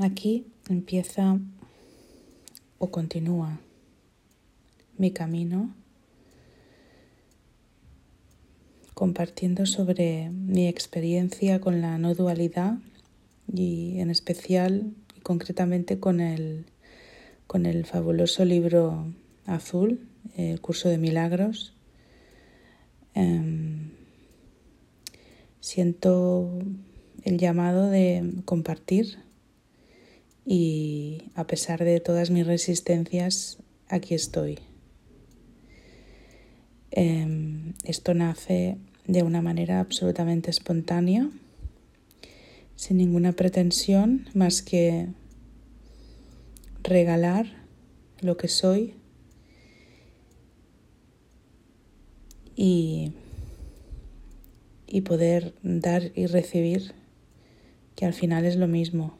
aquí empieza o continúa mi camino compartiendo sobre mi experiencia con la no dualidad y en especial y concretamente con el, con el fabuloso libro azul, el curso de milagros. Em, siento el llamado de compartir y a pesar de todas mis resistencias, aquí estoy. Em, esto nace de una manera absolutamente espontánea, sin ninguna pretensión más que regalar lo que soy y, y poder dar y recibir, que al final es lo mismo.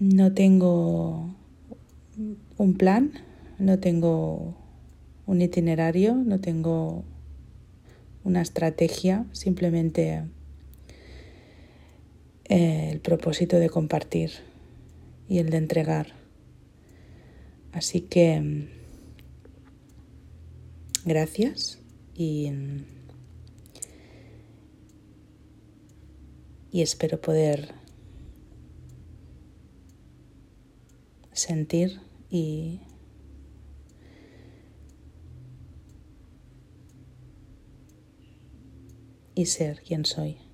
No tengo un plan, no tengo un itinerario, no tengo una estrategia, simplemente eh, el propósito de compartir y el de entregar. Así que gracias y, y espero poder sentir y y ser quien soy.